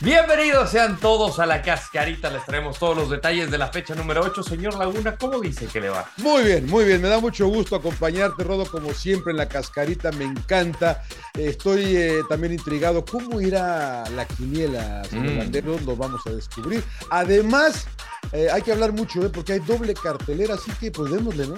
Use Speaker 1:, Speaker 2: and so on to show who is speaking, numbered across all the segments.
Speaker 1: Bienvenidos sean todos a la cascarita. Les traemos todos los detalles de la fecha número 8. Señor Laguna, ¿cómo dice que le va?
Speaker 2: Muy bien, muy bien. Me da mucho gusto acompañarte, Rodo, como siempre en la cascarita. Me encanta. Estoy eh, también intrigado. ¿Cómo irá la quiniela, señor
Speaker 1: Mm.
Speaker 2: Landeros? Lo vamos a descubrir. Además, eh, hay que hablar mucho, ¿eh? porque hay doble cartelera, así que pues démosle, ¿no?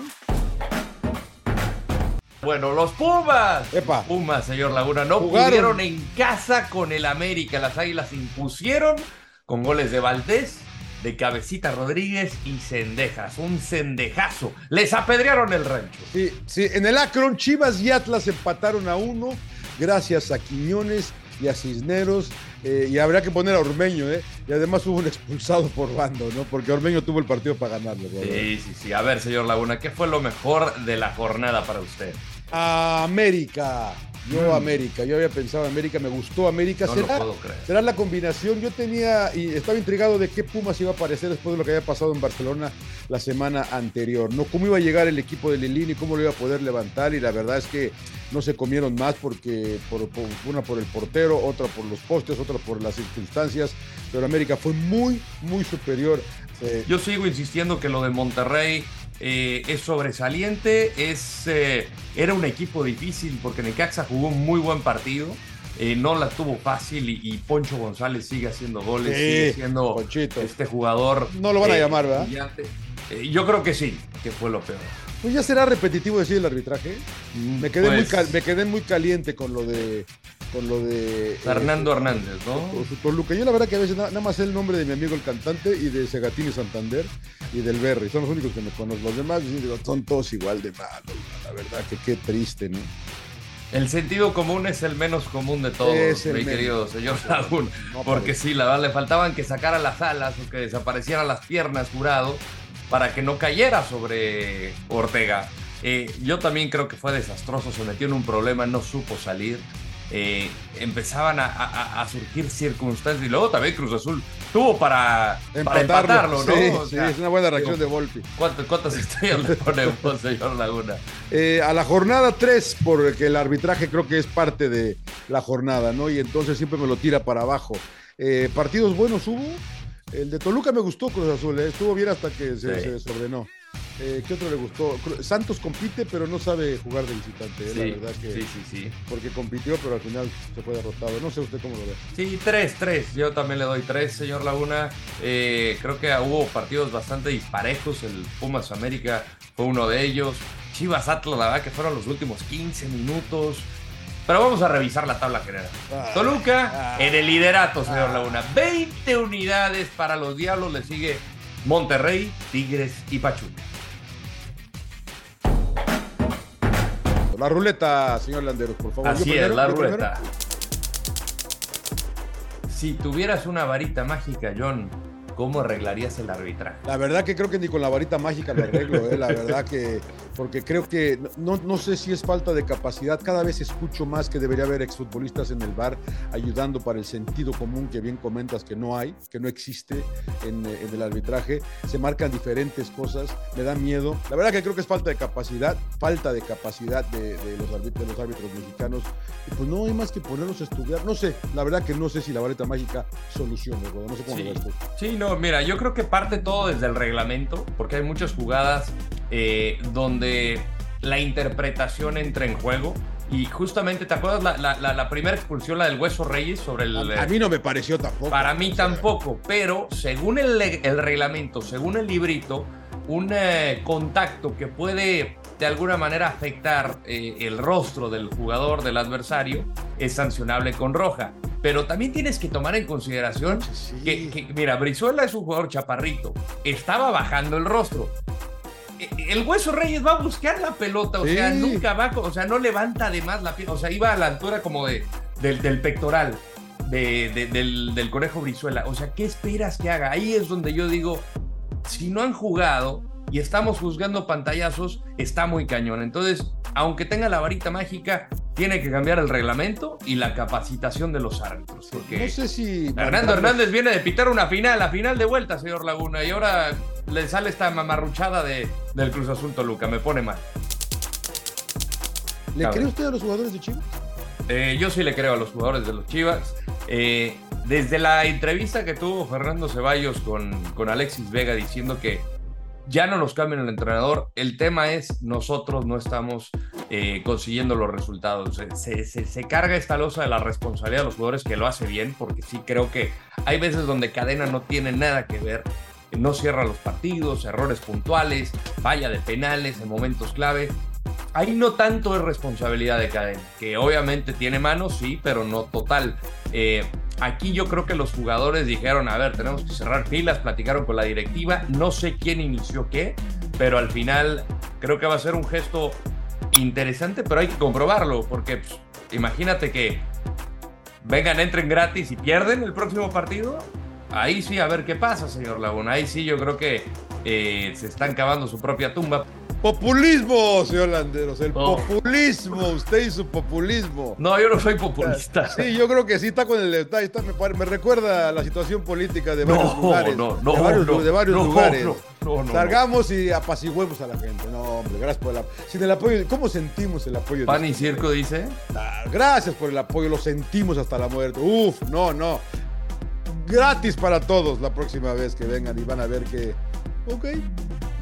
Speaker 1: Bueno, los Pumas.
Speaker 2: Epa.
Speaker 1: Pumas, señor Laguna, no
Speaker 2: Jugaron.
Speaker 1: pudieron en casa con el América. Las Águilas impusieron con goles de Valdés, de Cabecita Rodríguez y Cendejas. Un cendejazo. Les apedrearon el rancho.
Speaker 2: Sí, sí, en el Akron, Chivas y Atlas empataron a uno, gracias a Quiñones y a Cisneros. eh, y habría que poner a Ormeño, ¿eh? Y además hubo un expulsado por bando, ¿no? Porque Ormeño tuvo el partido para ganarlo.
Speaker 1: Sí, sí, sí. A ver, señor Laguna, ¿qué fue lo mejor de la jornada para usted?
Speaker 2: América. Yo
Speaker 1: Mm.
Speaker 2: América, yo había pensado América, me gustó América.
Speaker 1: No
Speaker 2: ¿Será,
Speaker 1: puedo creer.
Speaker 2: será la combinación? Yo tenía y estaba intrigado de qué Pumas iba a aparecer después de lo que había pasado en Barcelona la semana anterior. No cómo iba a llegar el equipo de Lilini, cómo lo iba a poder levantar y la verdad es que no se comieron más porque por, por- una por el portero, otra por los postes, otra por las circunstancias, pero América fue muy muy superior. Eh,
Speaker 1: Yo sigo insistiendo que lo de Monterrey eh, es sobresaliente, es, eh, era un equipo difícil porque Necaxa jugó un muy buen partido, eh, no la tuvo fácil y, y Poncho González sigue haciendo goles,
Speaker 2: Sí,
Speaker 1: sigue siendo
Speaker 2: Ponchito.
Speaker 1: este jugador.
Speaker 2: No lo van a llamar, ¿verdad?
Speaker 1: yo creo que sí, que fue lo peor.
Speaker 2: Pues ya será repetitivo decir el arbitraje. Me quedé, muy,
Speaker 1: Pues,
Speaker 2: cal- me quedé muy caliente con lo de. Con lo de. eh,
Speaker 1: Fernando Hernández, ¿no?
Speaker 2: con su Toluca. Yo la verdad que a veces na- nada, más sé el nombre de mi amigo el cantante y de Segatini Santander y del Berry. Son los únicos que me conocen. Los demás digo, son todos igual de malos. La verdad que qué triste, ¿no?
Speaker 1: El sentido común es el menos común de todos, mi
Speaker 2: menos.
Speaker 1: querido señor Laguna.
Speaker 2: No,
Speaker 1: Porque sí, la verdad le faltaban que sacara las alas o que desaparecieran las piernas jurado para que no cayera sobre Ortega. Eh, yo también creo que fue desastroso, se metió en un problema, no supo salir. Eh, empezaban a, a- a surgir circunstancias y luego también Cruz Azul tuvo para para empatarlo, ¿no?
Speaker 2: Sí,
Speaker 1: O
Speaker 2: sí,
Speaker 1: sea,
Speaker 2: es una buena reacción
Speaker 1: digo,
Speaker 2: de Volpi.
Speaker 1: ¿cuántas, ¿Cuántas estrellas le ponemos, señor Laguna?
Speaker 2: Eh, a la jornada 3, porque el arbitraje creo que es parte de la jornada, ¿no? Y entonces siempre me lo tira para abajo. Eh, partidos buenos hubo. El de Toluca me gustó Cruz Azul, ¿eh? estuvo bien hasta que se,
Speaker 1: Sí.
Speaker 2: se desordenó. Eh, ¿Qué otro le gustó? Santos compite, pero no sabe jugar de visitante, ¿eh?
Speaker 1: Sí,
Speaker 2: la verdad que.
Speaker 1: sí, sí, sí.
Speaker 2: Porque compitió, pero al final se fue derrotado. No sé usted cómo lo ve.
Speaker 1: Sí, tres, tres. Yo también le doy tres, señor Laguna. Eh, creo que hubo partidos bastante disparejos. El Pumas América fue uno de ellos. Chivas Atlas, la verdad que fueron los últimos 15 minutos. Pero vamos a revisar la tabla general.
Speaker 2: Ah,
Speaker 1: Toluca
Speaker 2: ah,
Speaker 1: en el liderato, señor
Speaker 2: ah.
Speaker 1: Laguna. 20 unidades para los Diablos. Le sigue Monterrey, Tigres y Pachuca.
Speaker 2: La ruleta, señor Landeros, por favor.
Speaker 1: Así es, la
Speaker 2: primero.
Speaker 1: ruleta. Si tuvieras una varita mágica, John, ¿cómo arreglarías el arbitraje?
Speaker 2: La verdad que creo que ni con la varita mágica lo arreglo, eh, la verdad que, porque creo que, no, no sé si es falta de capacidad, cada vez escucho más que debería haber exfutbolistas en el bar ayudando para el sentido común que bien comentas que no hay, que no existe en, eh, en el arbitraje, se marcan diferentes cosas, me da miedo, la verdad que creo que es falta de capacidad, falta de capacidad de, de los, árbitros, de los árbitros mexicanos, y pues no hay más que ponerlos a estudiar, no sé, la verdad que no sé si la varita mágica soluciona, no sé cómo
Speaker 1: Sí.
Speaker 2: lo.
Speaker 1: Sí, no, mira, yo creo que parte todo desde el reglamento, porque hay muchas jugadas eh, donde la interpretación entra en juego. Y justamente, ¿te acuerdas la, la- la- la primera expulsión, la del Hueso Reyes sobre el...
Speaker 2: A, mí no me pareció tampoco.
Speaker 1: Para mí tampoco, pero según el, reglamento, según el librito, un eh, contacto que puede de alguna manera afectar eh, el rostro del jugador, del adversario, es sancionable con roja. Pero también tienes que tomar en consideración
Speaker 2: Sí.
Speaker 1: que, que, mira, Brizuela es un jugador chaparrito, estaba bajando el rostro. El Hueso Reyes va a buscar la pelota, o
Speaker 2: Sí.
Speaker 1: sea, nunca va, o sea, no levanta además la pierna, o sea, iba a la altura como de, del, del pectoral de- de- del, del conejo Brizuela. O sea, ¿qué esperas que haga? Ahí es donde yo digo, si no han jugado y estamos juzgando pantallazos, está muy cañón. Entonces, aunque tenga la varita mágica, tiene que cambiar el reglamento y la capacitación de los árbitros. Porque
Speaker 2: No sé si.
Speaker 1: Fernando Hernández viene de pitar una final, la final de vuelta, señor Laguna, y ahora le sale esta mamarruchada de, del Cruz Azul Toluca. Me pone mal.
Speaker 2: ¿Le cree usted a los jugadores de Chivas?
Speaker 1: Eh, yo sí le creo a los jugadores de los Chivas. Eh, desde la entrevista que tuvo Fernando Ceballos con, con Alexis Vega diciendo que ya no nos cambian el entrenador, el tema es nosotros no estamos eh, consiguiendo los resultados. Se, carga esta losa de la responsabilidad de los jugadores que lo hace bien, porque sí creo que hay veces donde Cadena no tiene nada que ver, no cierra los partidos, errores puntuales, falla de penales en momentos clave. Ahí no tanto es responsabilidad de Cadena, que obviamente tiene manos, sí, pero no total. Eh, aquí yo creo que los jugadores dijeron, a ver, tenemos que cerrar filas, platicaron con la directiva, no sé quién inició qué, pero al final creo que va a ser un gesto interesante, pero hay que comprobarlo, porque pues, imagínate que vengan, entren gratis y pierden el próximo partido. Ahí sí, a ver qué pasa, señor Laguna. Ahí sí, yo creo que eh, se están cavando su propia tumba.
Speaker 2: Populismo, señor Landeros, el oh. populismo, usted y su populismo.
Speaker 1: No, yo no soy populista.
Speaker 2: Sí, yo creo que sí está con el está, está, me, me, recuerda a la situación política de varios
Speaker 1: no,
Speaker 2: lugares.
Speaker 1: No, no,
Speaker 2: de varios,
Speaker 1: no,
Speaker 2: de varios
Speaker 1: no,
Speaker 2: lugares.
Speaker 1: No, no,
Speaker 2: Salgamos y apaciguemos a la gente. No, hombre, gracias por el apoyo. Sin el apoyo, ¿cómo sentimos el apoyo?
Speaker 1: Pan y circo dice.
Speaker 2: Ah, gracias por el apoyo, lo sentimos hasta la muerte. Uf, no, no. Gratis para todos la próxima vez que vengan y van a ver que, ok,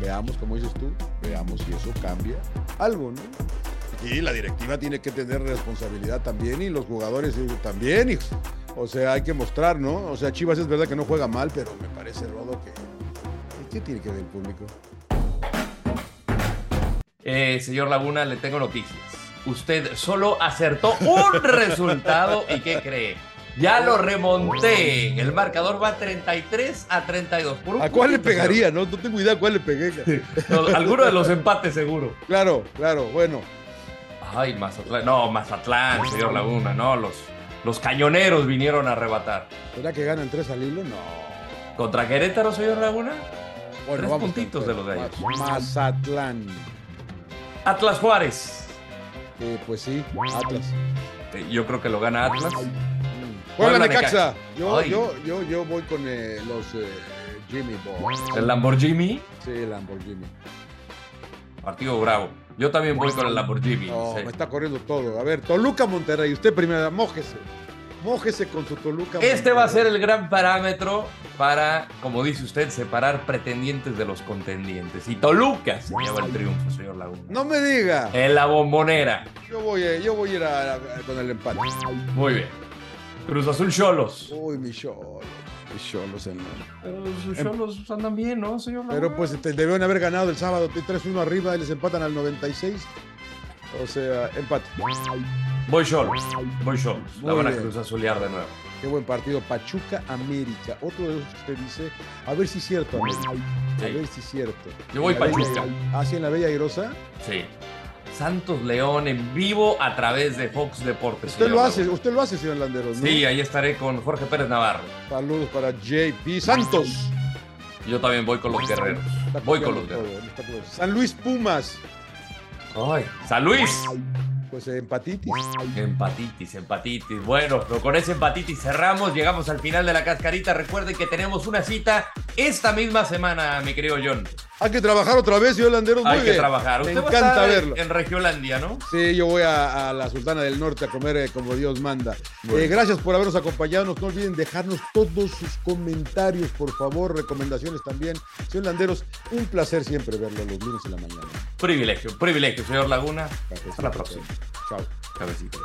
Speaker 2: veamos, como dices tú, veamos si eso cambia algo, ¿no? Y la directiva tiene que tener responsabilidad también y los jugadores también. Y, o sea, hay que mostrar, ¿no? O sea, Chivas es verdad que no juega mal, pero me parece, Rodo, que... ¿Qué tiene que ver el público?
Speaker 1: Eh, señor Laguna, le tengo noticias. Usted solo acertó un resultado y ¿qué cree? Ya lo remonté. El marcador va 33 a 32. Por
Speaker 2: ¿A cuál le pegaría? No, no tengo idea a cuál le pegué.
Speaker 1: No, alguno de los empates seguro.
Speaker 2: Claro, claro, bueno.
Speaker 1: Ay, Mazatlán. No, Mazatlán, señor Laguna, no. Los, los cañoneros vinieron a arrebatar.
Speaker 2: ¿Será que ganan tres al hilo? No.
Speaker 1: ¿Contra Querétaro, señor Laguna?
Speaker 2: Bueno,
Speaker 1: tres
Speaker 2: vamos
Speaker 1: puntitos de los de ellos.
Speaker 2: Mazatlán.
Speaker 1: Atlas Juárez.
Speaker 2: Eh, pues sí, Atlas.
Speaker 1: Eh, Yo creo que lo gana Atlas.
Speaker 2: Puebla Necaxa. Yo,
Speaker 1: Ay.
Speaker 2: yo, yo, yo voy con eh, los eh, Jimmy Boys.
Speaker 1: El Lamborghini,
Speaker 2: Sí, Lamborghini.
Speaker 1: partido bravo. Yo también voy con el Lamborghini.
Speaker 2: No,
Speaker 1: sí.
Speaker 2: me está corriendo todo. A ver, Toluca Monterrey. Usted primero, mójese. Mójese con su Toluca
Speaker 1: Este va a ser
Speaker 2: Monterrey.
Speaker 1: el gran parámetro para, como dice usted, separar pretendientes de los contendientes. Y Toluca se lleva el triunfo, señor Laguna.
Speaker 2: No me diga.
Speaker 1: En la bombonera.
Speaker 2: Yo voy, eh, yo voy a ir a- a- con el empate.
Speaker 1: Muy bien. Cruz Azul Cholos.
Speaker 2: Uy, mi cholo. Mi cholos en
Speaker 1: Pero sus Cholos andan bien, ¿no, señor?
Speaker 2: Pero pues te debieron haber ganado el sábado 3-1 arriba y les empatan al 96. O sea, empate.
Speaker 1: Voy Cholos. Voy Cholos. La van a. Cruz Azulear de nuevo.
Speaker 2: Qué buen partido. Pachuca América. Otro de esos que usted dice. A ver si es cierto, América. A
Speaker 1: Sí.
Speaker 2: ver si es cierto.
Speaker 1: Yo voy
Speaker 2: Bella-
Speaker 1: Pachuca.
Speaker 2: Ah, sí, en la Bella Irosa.
Speaker 1: Sí. Santos León en vivo a través de Fox Deportes.
Speaker 2: Usted lo hace, usted lo hace, señor Landeros. ¿no?
Speaker 1: Sí, ahí estaré con Jorge Pérez Navarro.
Speaker 2: Saludos para JP Santos.
Speaker 1: Yo también voy con los guerreros. Voy con los guerreros.
Speaker 2: San Luis Pumas.
Speaker 1: Ay, San Luis.
Speaker 2: Pues empatitis.
Speaker 1: Empatitis, empatitis. Bueno, pero con ese empatitis cerramos, llegamos al final de la cascarita. Recuerden que tenemos una cita esta misma semana, mi querido John.
Speaker 2: Hay que trabajar otra vez, señor Landeros. Muy
Speaker 1: Hay que
Speaker 2: bien.
Speaker 1: trabajar.
Speaker 2: Me
Speaker 1: Usted va a
Speaker 2: encanta
Speaker 1: estar en-
Speaker 2: verlo.
Speaker 1: en Regiolandia, ¿no?
Speaker 2: Sí, yo voy a, a la Sultana del Norte a comer eh, como Dios manda.
Speaker 1: Bueno.
Speaker 2: Eh, gracias por habernos acompañado. No olviden dejarnos todos sus comentarios, por favor, recomendaciones también. Señor Landeros, un placer siempre verlo los lunes en la mañana.
Speaker 1: Privilegio, privilegio, señor Laguna. Hasta la próxima.
Speaker 2: Chao.
Speaker 1: Cabecita.